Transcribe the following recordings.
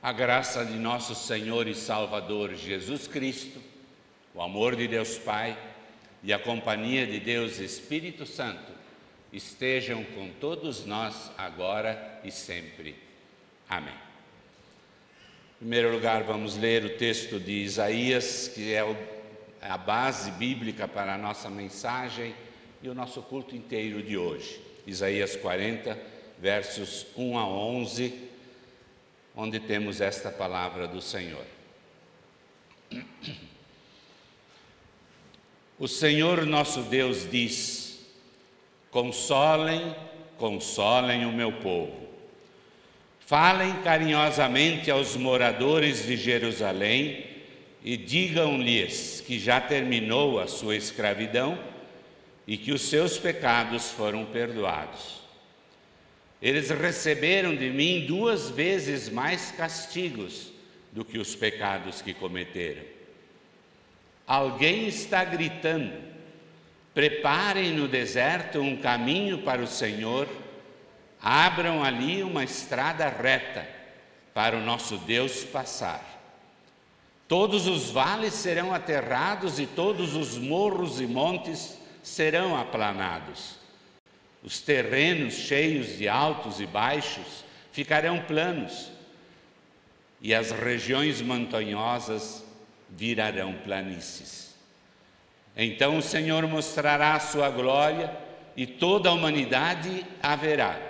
A graça de nosso Senhor e Salvador Jesus Cristo, o amor de Deus Pai e a companhia de Deus Espírito Santo estejam com todos nós agora e sempre. Amém. Em primeiro lugar, vamos ler o texto de Isaías, que é a base bíblica para a nossa mensagem e o nosso culto inteiro de hoje. Isaías 40, versos 1 a 11 onde temos esta palavra do Senhor. O Senhor nosso Deus diz: Consolem, consolem o meu povo. Falem carinhosamente aos moradores de Jerusalém e digam-lhes que já terminou a sua escravidão e que os seus pecados foram perdoados. Eles receberam de mim duas vezes mais castigos do que os pecados que cometeram. Alguém está gritando: preparem no deserto um caminho para o Senhor, abram ali uma estrada reta para o nosso Deus passar. Todos os vales serão aterrados e todos os morros e montes serão aplanados. Os terrenos cheios de altos e baixos ficarão planos, e as regiões montanhosas virarão planícies. Então o Senhor mostrará a sua glória e toda a humanidade a verá.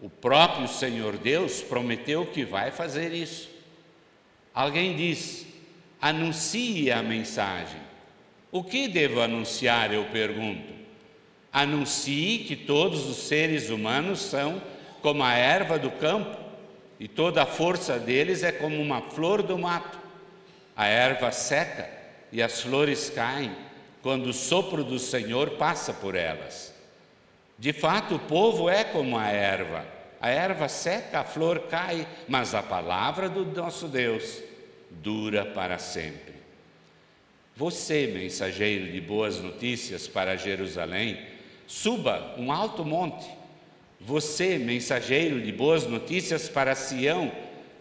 O próprio Senhor Deus prometeu que vai fazer isso. Alguém diz: anuncie a mensagem. O que devo anunciar? Eu pergunto anuncie que todos os seres humanos são como a erva do campo e toda a força deles é como uma flor do mato. A erva seca e as flores caem quando o sopro do Senhor passa por elas. De fato, o povo é como a erva. A erva seca, a flor cai, mas a palavra do nosso Deus dura para sempre. Você, mensageiro de boas notícias para Jerusalém, Suba um alto monte. Você, mensageiro de boas notícias para Sião,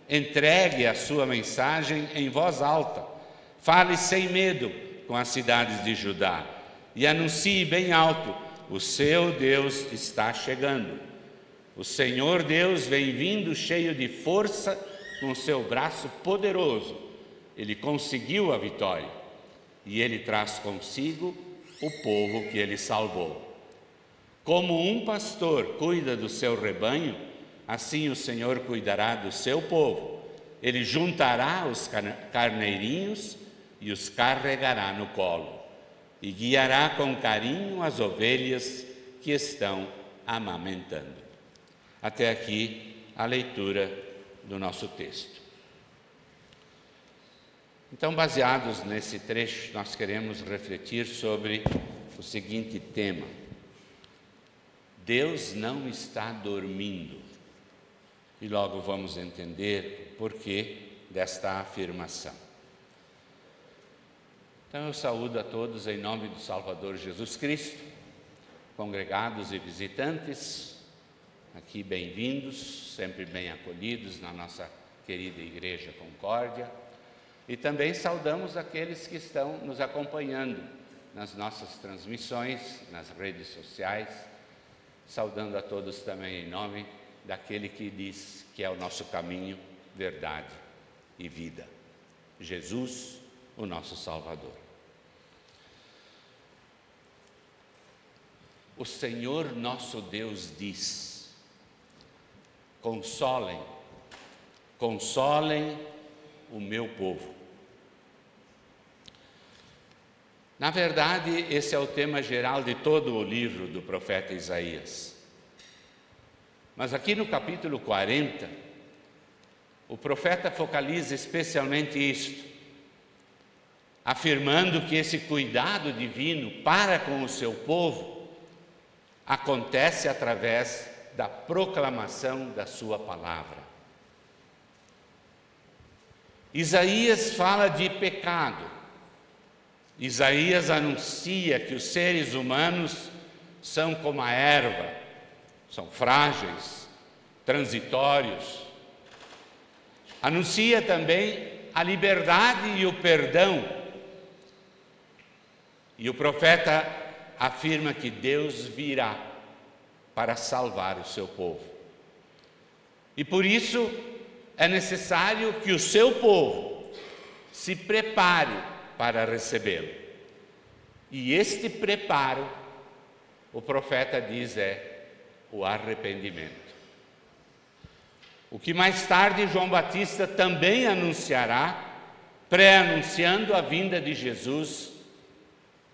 entregue a sua mensagem em voz alta. Fale sem medo com as cidades de Judá e anuncie bem alto: o seu Deus está chegando. O Senhor Deus vem vindo cheio de força, com seu braço poderoso. Ele conseguiu a vitória e ele traz consigo o povo que ele salvou. Como um pastor cuida do seu rebanho, assim o Senhor cuidará do seu povo. Ele juntará os carneirinhos e os carregará no colo, e guiará com carinho as ovelhas que estão amamentando. Até aqui a leitura do nosso texto. Então, baseados nesse trecho, nós queremos refletir sobre o seguinte tema Deus não está dormindo. E logo vamos entender o porquê desta afirmação. Então eu saúdo a todos em nome do Salvador Jesus Cristo, congregados e visitantes, aqui bem-vindos, sempre bem acolhidos na nossa querida Igreja Concórdia. E também saudamos aqueles que estão nos acompanhando nas nossas transmissões, nas redes sociais saudando a todos também em nome daquele que diz que é o nosso caminho, verdade e vida. Jesus, o nosso Salvador. O Senhor nosso Deus diz: consolem, consolem o meu povo. Na verdade, esse é o tema geral de todo o livro do profeta Isaías. Mas aqui no capítulo 40, o profeta focaliza especialmente isto, afirmando que esse cuidado divino para com o seu povo acontece através da proclamação da sua palavra. Isaías fala de pecado, Isaías anuncia que os seres humanos são como a erva, são frágeis, transitórios. Anuncia também a liberdade e o perdão. E o profeta afirma que Deus virá para salvar o seu povo. E por isso é necessário que o seu povo se prepare para recebê-lo. E este preparo, o profeta diz, é o arrependimento. O que mais tarde João Batista também anunciará, pré-anunciando a vinda de Jesus,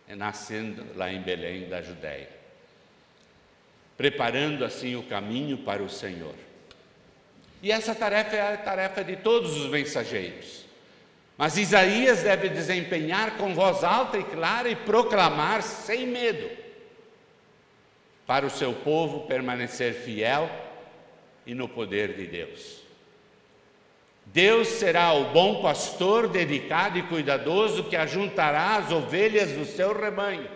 é nascendo lá em Belém da Judéia, preparando assim o caminho para o Senhor. E essa tarefa é a tarefa de todos os mensageiros. Mas Isaías deve desempenhar com voz alta e clara e proclamar sem medo, para o seu povo permanecer fiel e no poder de Deus. Deus será o bom pastor dedicado e cuidadoso que ajuntará as ovelhas do seu rebanho.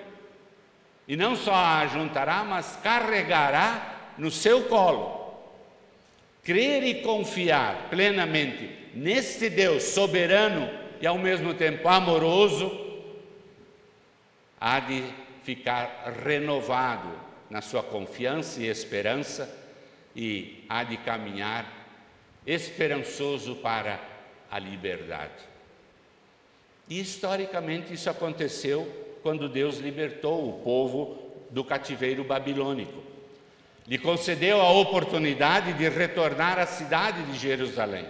E não só a ajuntará, mas carregará no seu colo crer e confiar plenamente neste Deus soberano e ao mesmo tempo amoroso, há de ficar renovado na sua confiança e esperança e há de caminhar esperançoso para a liberdade. E historicamente isso aconteceu quando Deus libertou o povo do cativeiro babilônico lhe concedeu a oportunidade de retornar à cidade de Jerusalém.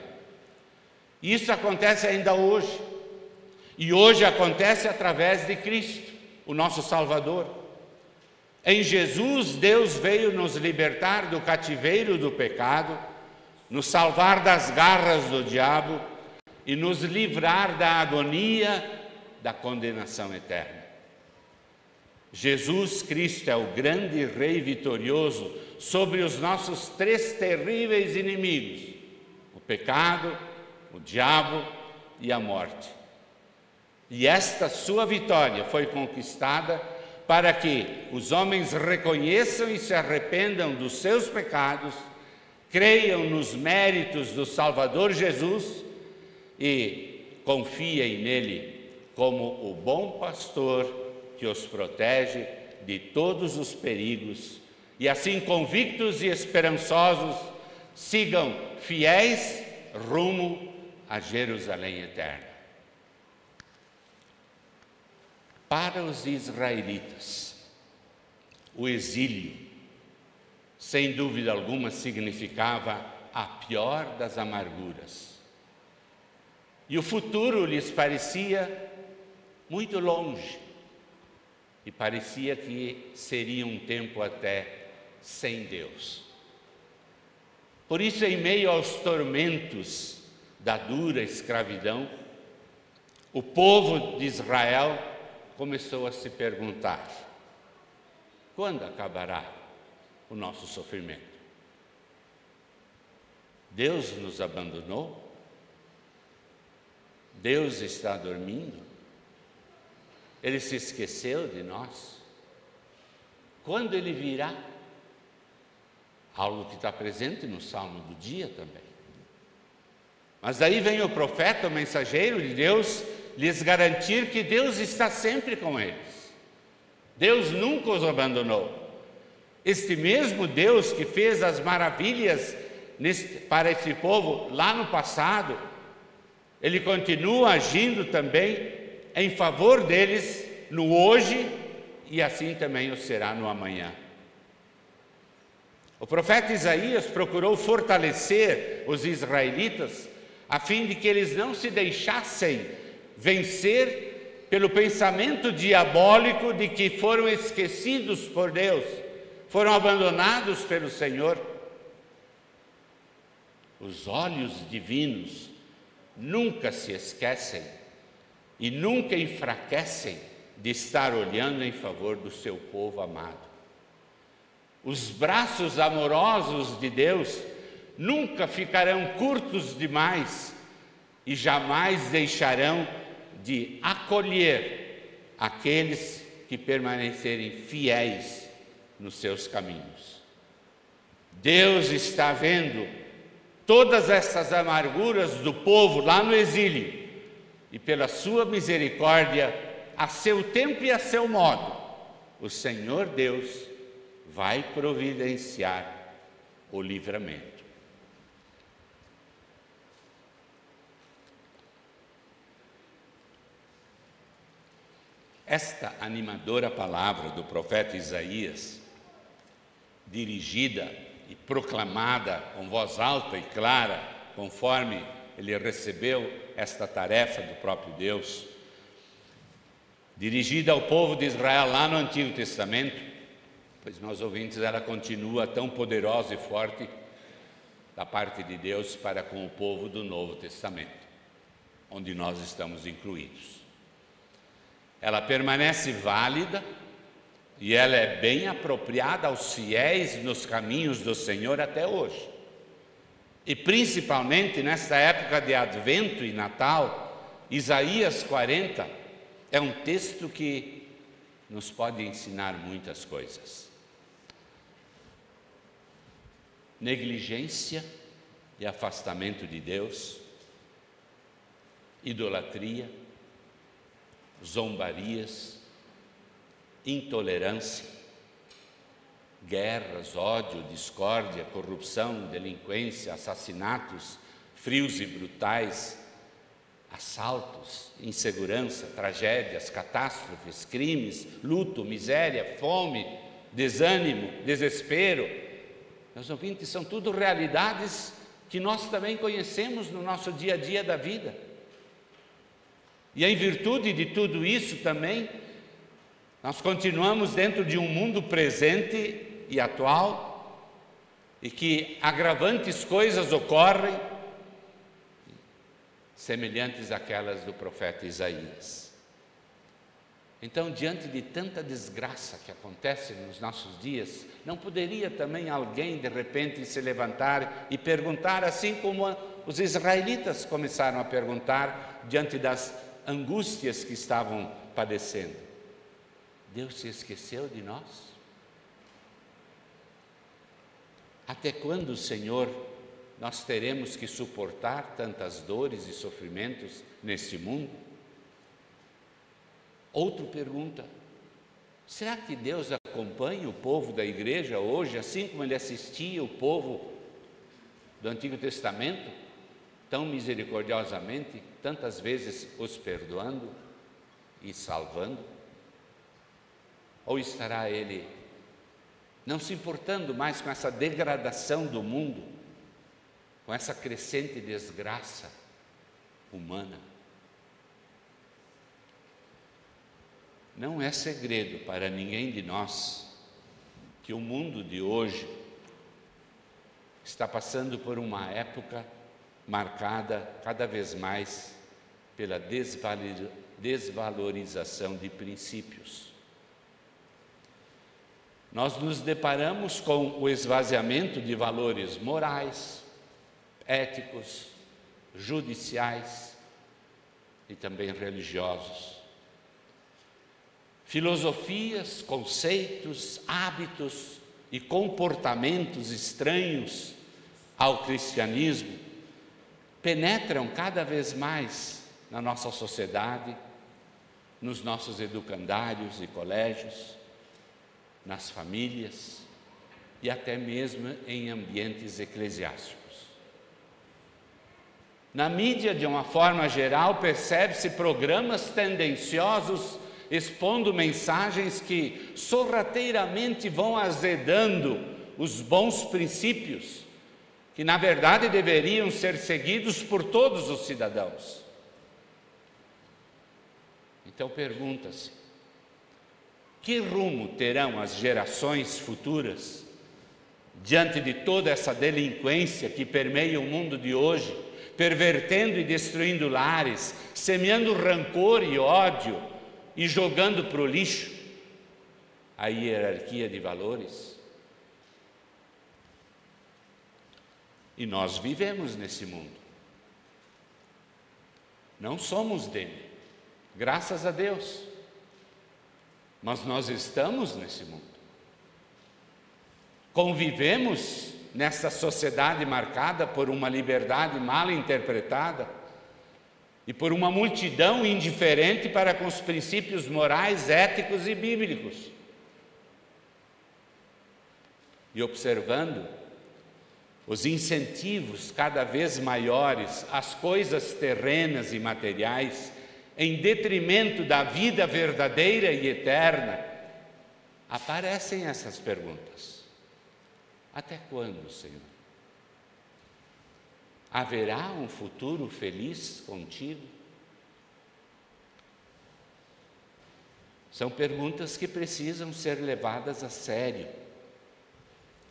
Isso acontece ainda hoje. E hoje acontece através de Cristo, o nosso Salvador. Em Jesus, Deus veio nos libertar do cativeiro do pecado, nos salvar das garras do diabo e nos livrar da agonia da condenação eterna. Jesus Cristo é o grande Rei vitorioso sobre os nossos três terríveis inimigos: o pecado, o diabo e a morte. E esta sua vitória foi conquistada para que os homens reconheçam e se arrependam dos seus pecados, creiam nos méritos do Salvador Jesus e confiem nele como o bom pastor que os protege de todos os perigos, e assim convictos e esperançosos, sigam fiéis rumo a Jerusalém eterna. Para os israelitas, o exílio, sem dúvida alguma, significava a pior das amarguras. E o futuro lhes parecia muito longe e parecia que seria um tempo até sem Deus. Por isso, em meio aos tormentos da dura escravidão, o povo de Israel começou a se perguntar: quando acabará o nosso sofrimento? Deus nos abandonou? Deus está dormindo? Ele se esqueceu de nós? Quando ele virá? Algo que está presente no salmo do dia também. Mas daí vem o profeta, o mensageiro de Deus, lhes garantir que Deus está sempre com eles. Deus nunca os abandonou. Este mesmo Deus que fez as maravilhas nesse, para esse povo lá no passado, ele continua agindo também em favor deles no hoje e assim também o será no amanhã. O profeta Isaías procurou fortalecer os israelitas a fim de que eles não se deixassem vencer pelo pensamento diabólico de que foram esquecidos por Deus, foram abandonados pelo Senhor. Os olhos divinos nunca se esquecem e nunca enfraquecem de estar olhando em favor do seu povo amado. Os braços amorosos de Deus nunca ficarão curtos demais e jamais deixarão de acolher aqueles que permanecerem fiéis nos seus caminhos. Deus está vendo todas essas amarguras do povo lá no exílio, e pela sua misericórdia, a seu tempo e a seu modo, o Senhor Deus vai providenciar o livramento. Esta animadora palavra do profeta Isaías, dirigida e proclamada com voz alta e clara, conforme ele recebeu esta tarefa do próprio Deus, dirigida ao povo de Israel lá no Antigo Testamento, pois meus ouvintes, ela continua tão poderosa e forte da parte de Deus para com o povo do Novo Testamento, onde nós estamos incluídos. Ela permanece válida e ela é bem apropriada aos fiéis nos caminhos do Senhor até hoje. E principalmente nesta época de Advento e Natal, Isaías 40 é um texto que nos pode ensinar muitas coisas. Negligência e afastamento de Deus, idolatria, zombarias, intolerância, guerras, ódio, discórdia, corrupção, delinquência, assassinatos frios e brutais, assaltos, insegurança, tragédias, catástrofes, crimes, luto, miséria, fome, desânimo, desespero. Meus ouvintes, são tudo realidades que nós também conhecemos no nosso dia a dia da vida. E em virtude de tudo isso também, nós continuamos dentro de um mundo presente e atual, e que agravantes coisas ocorrem, semelhantes àquelas do profeta Isaías. Então, diante de tanta desgraça que acontece nos nossos dias, não poderia também alguém de repente se levantar e perguntar, assim como os israelitas começaram a perguntar diante das angústias que estavam padecendo: Deus se esqueceu de nós? Até quando, Senhor, nós teremos que suportar tantas dores e sofrimentos neste mundo? Outro pergunta: será que Deus acompanha o povo da igreja hoje, assim como ele assistia o povo do Antigo Testamento, tão misericordiosamente, tantas vezes os perdoando e salvando? Ou estará ele não se importando mais com essa degradação do mundo, com essa crescente desgraça humana? Não é segredo para ninguém de nós que o mundo de hoje está passando por uma época marcada cada vez mais pela desvalorização de princípios nós nos deparamos com o esvaziamento de valores morais, éticos, judiciais e também religiosos. Filosofias, conceitos, hábitos e comportamentos estranhos ao cristianismo penetram cada vez mais na nossa sociedade, nos nossos educandários e colégios nas famílias e até mesmo em ambientes eclesiásticos. Na mídia, de uma forma geral, percebe-se programas tendenciosos expondo mensagens que sorrateiramente vão azedando os bons princípios, que na verdade deveriam ser seguidos por todos os cidadãos. Então pergunta-se: que rumo terão as gerações futuras diante de toda essa delinquência que permeia o mundo de hoje, pervertendo e destruindo lares, semeando rancor e ódio e jogando para o lixo a hierarquia de valores? E nós vivemos nesse mundo. Não somos dele, graças a Deus mas nós estamos nesse mundo. Convivemos nessa sociedade marcada por uma liberdade mal interpretada e por uma multidão indiferente para com os princípios morais, éticos e bíblicos. E observando os incentivos cada vez maiores às coisas terrenas e materiais, em detrimento da vida verdadeira e eterna, aparecem essas perguntas. Até quando, Senhor? Haverá um futuro feliz contigo? São perguntas que precisam ser levadas a sério.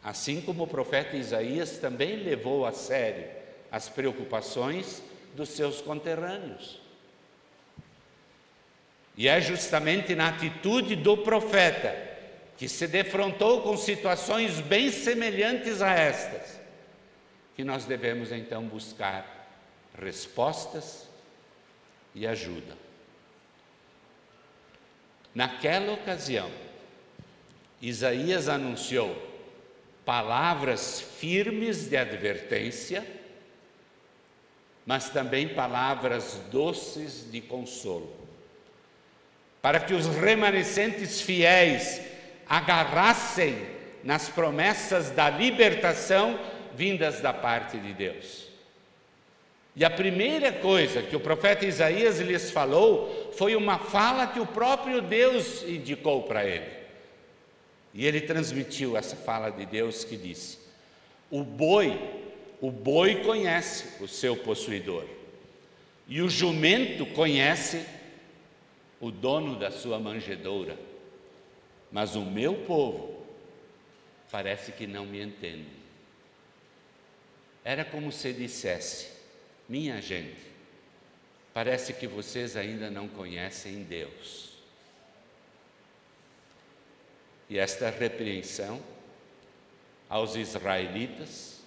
Assim como o profeta Isaías também levou a sério as preocupações dos seus conterrâneos. E é justamente na atitude do profeta que se defrontou com situações bem semelhantes a estas, que nós devemos então buscar respostas e ajuda. Naquela ocasião, Isaías anunciou palavras firmes de advertência, mas também palavras doces de consolo, para que os remanescentes fiéis agarrassem nas promessas da libertação vindas da parte de Deus. E a primeira coisa que o profeta Isaías lhes falou foi uma fala que o próprio Deus indicou para ele. E ele transmitiu essa fala de Deus que disse: O boi, o boi conhece o seu possuidor, e o jumento conhece o dono da sua manjedoura mas o meu povo parece que não me entende. Era como se dissesse: minha gente, parece que vocês ainda não conhecem Deus. E esta repreensão aos israelitas,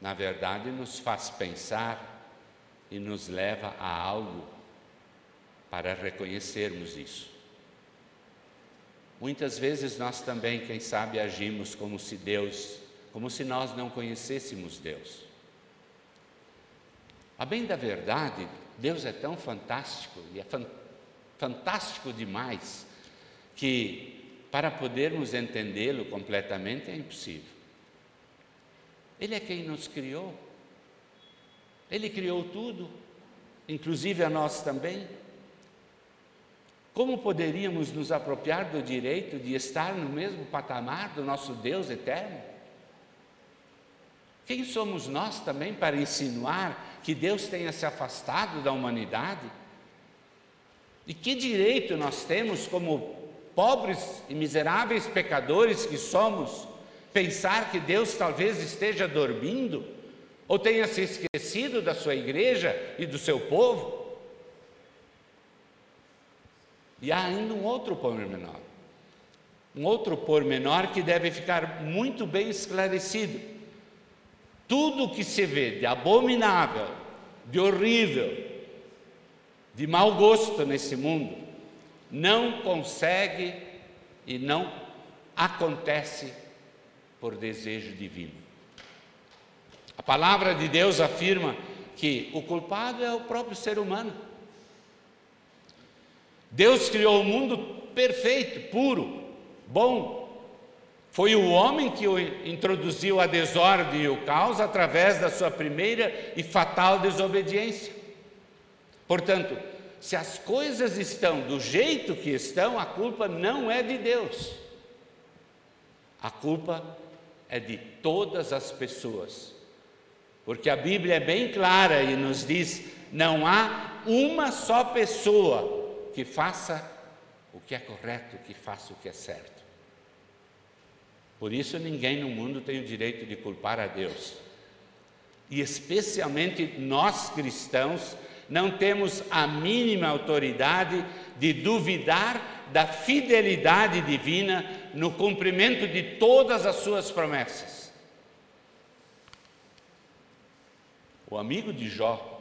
na verdade, nos faz pensar e nos leva a algo para reconhecermos isso. Muitas vezes nós também, quem sabe, agimos como se Deus, como se nós não conhecêssemos Deus. A bem da verdade, Deus é tão fantástico e é fan fantástico demais que para podermos entendê-lo completamente é impossível. Ele é quem nos criou. Ele criou tudo, inclusive a nós também. Como poderíamos nos apropriar do direito de estar no mesmo patamar do nosso Deus eterno? Quem somos nós também para insinuar que Deus tenha se afastado da humanidade? E que direito nós temos, como pobres e miseráveis pecadores que somos, pensar que Deus talvez esteja dormindo ou tenha se esquecido da sua igreja e do seu povo? E há ainda um outro pormenor. Um outro pormenor que deve ficar muito bem esclarecido. Tudo que se vê de abominável, de horrível, de mau gosto nesse mundo, não consegue e não acontece por desejo divino. A palavra de Deus afirma que o culpado é o próprio ser humano. Deus criou o mundo perfeito, puro, bom. Foi o homem que introduziu a desordem e o caos através da sua primeira e fatal desobediência. Portanto, se as coisas estão do jeito que estão, a culpa não é de Deus. A culpa é de todas as pessoas. Porque a Bíblia é bem clara e nos diz: não há uma só pessoa que faça o que é correto, que faça o que é certo. Por isso, ninguém no mundo tem o direito de culpar a Deus. E especialmente nós cristãos não temos a mínima autoridade de duvidar da fidelidade divina no cumprimento de todas as suas promessas. O amigo de Jó,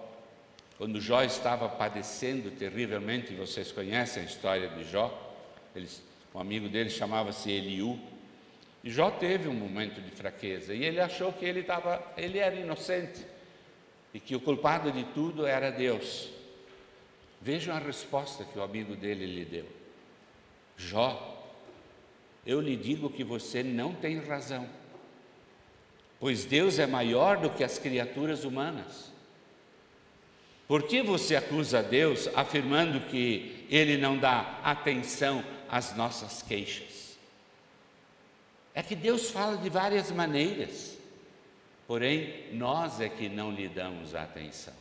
quando Jó estava padecendo terrivelmente, vocês conhecem a história de Jó, eles, um amigo dele chamava-se Eliú, E Jó teve um momento de fraqueza e ele achou que ele estava, ele era inocente e que o culpado de tudo era Deus. Vejam a resposta que o amigo dele lhe deu. Jó, eu lhe digo que você não tem razão, pois Deus é maior do que as criaturas humanas. Por que você acusa Deus afirmando que Ele não dá atenção às nossas queixas? É que Deus fala de várias maneiras, porém nós é que não lhe damos atenção.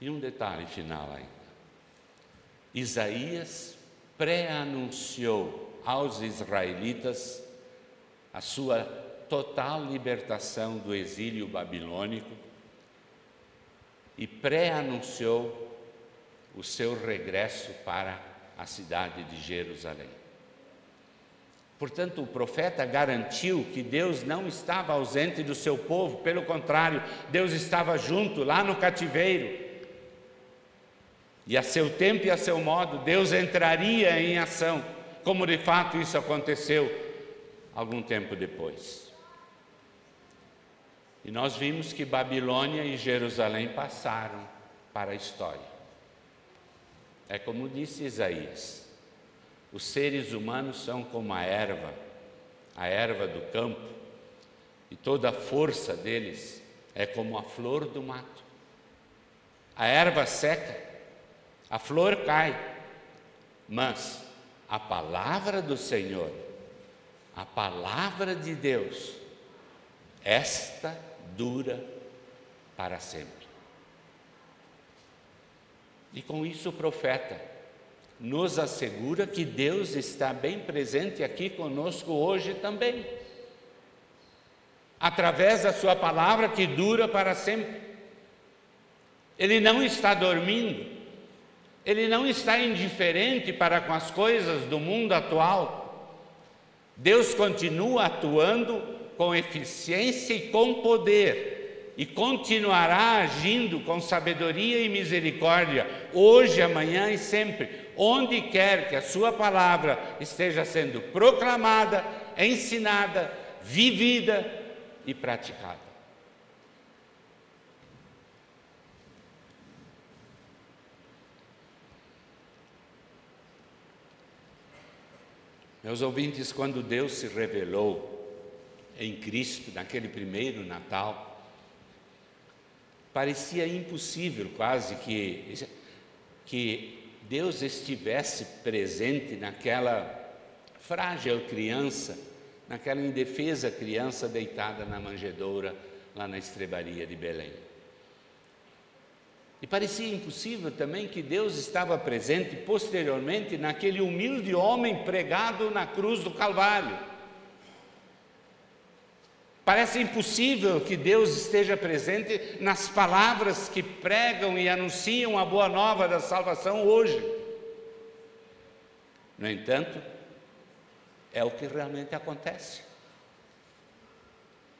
E um detalhe final ainda. Isaías pré-anunciou aos israelitas a sua total libertação do exílio babilônico e pré-anunciou o seu regresso para a cidade de Jerusalém. Portanto, o profeta garantiu que Deus não estava ausente do seu povo, pelo contrário, Deus estava junto, lá no cativeiro. E a seu tempo e a seu modo, Deus entraria em ação, como de fato isso aconteceu algum tempo depois. E nós vimos que Babilônia e Jerusalém passaram para a história. É como disse Isaías: os seres humanos são como a erva, a erva do campo, e toda a força deles é como a flor do mato. A erva seca, a flor cai, mas a palavra do Senhor, a palavra de Deus, esta dura para sempre. E com isso o profeta nos assegura que Deus está bem presente aqui conosco hoje também. Através da sua palavra que dura para sempre. Ele não está dormindo, ele não está indiferente para com as coisas do mundo atual. Deus continua atuando com eficiência e com poder, e continuará agindo com sabedoria e misericórdia, hoje, amanhã e sempre, onde quer que a Sua palavra esteja sendo proclamada, ensinada, vivida e praticada. Meus ouvintes, quando Deus se revelou em Cristo, naquele primeiro Natal, parecia impossível quase que, que Deus estivesse presente naquela frágil criança, naquela indefesa criança deitada na manjedoura lá na estrebaria de Belém. E parecia impossível também que Deus estava presente posteriormente naquele humilde homem pregado na cruz do Calvário. Parece impossível que Deus esteja presente nas palavras que pregam e anunciam a boa nova da salvação hoje. No entanto, é o que realmente acontece.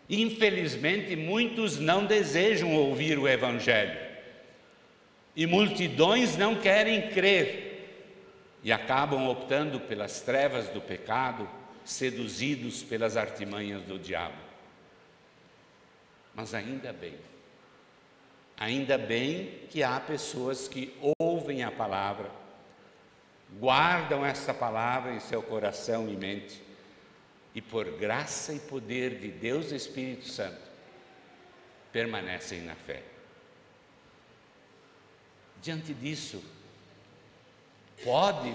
Infelizmente, muitos não desejam ouvir o Evangelho e multidões não querem crer e acabam optando pelas trevas do pecado, seduzidos pelas artimanhas do diabo. Mas ainda bem, ainda bem que há pessoas que ouvem a palavra, guardam essa palavra em seu coração e mente, e por graça e poder de Deus Espírito Santo, permanecem na fé. Diante disso, pode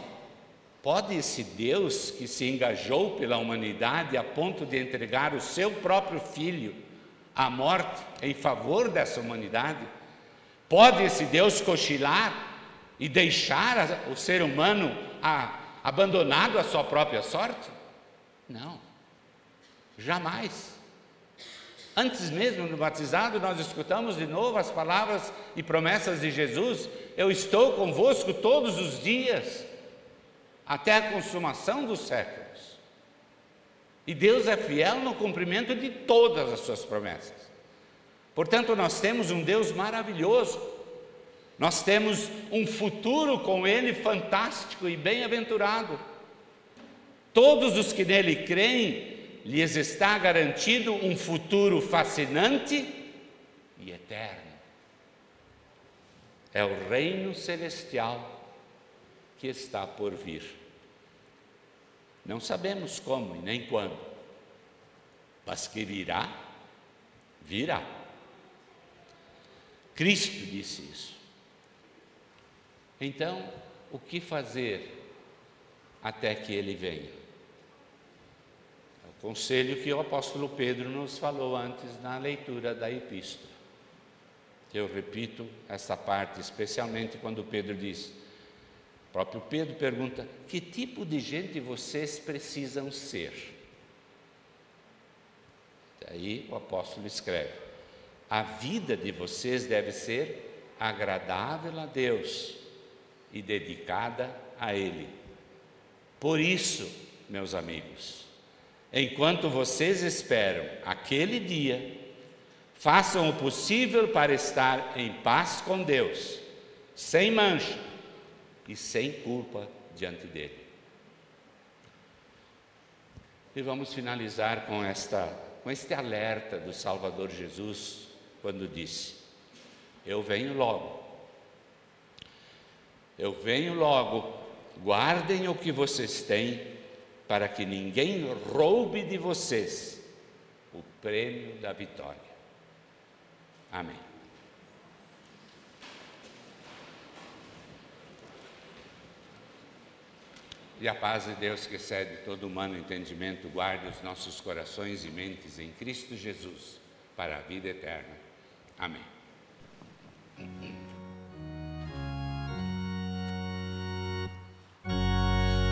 pode esse Deus que se engajou pela humanidade a ponto de entregar o seu próprio filho à morte em favor dessa humanidade, pode esse Deus cochilar e deixar o ser humano a, abandonado à sua própria sorte? Não, jamais. Antes mesmo do batizado, nós escutamos de novo as palavras e promessas de Jesus: Eu estou convosco todos os dias, até a consumação dos séculos. E Deus é fiel no cumprimento de todas as suas promessas. Portanto, nós temos um Deus maravilhoso, nós temos um futuro com Ele fantástico e bem-aventurado. Todos os que nele creem, lhes está garantido um futuro fascinante e eterno. É o reino celestial que está por vir. Não sabemos como e nem quando, mas que virá, virá. Cristo disse isso. Então, o que fazer até que ele venha? É o conselho que o apóstolo Pedro nos falou antes na leitura da epístola. Eu repito essa parte, especialmente quando Pedro diz: próprio Pedro pergunta: que tipo de gente vocês precisam ser? Aí o apóstolo escreve: a vida de vocês deve ser agradável a Deus e dedicada a Ele. Por isso, meus amigos, enquanto vocês esperam aquele dia, façam o possível para estar em paz com Deus, sem mancha e sem culpa diante dele. E vamos finalizar com esta com este alerta do Salvador Jesus quando disse: Eu venho logo. Eu venho logo, guardem o que vocês têm, para que ninguém roube de vocês o prêmio da vitória. Amém. E a paz de Deus que excede todo humano entendimento, guarde os nossos corações e mentes em Cristo Jesus para a vida eterna. Amém.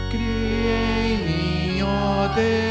Crie em mim, ó Deus.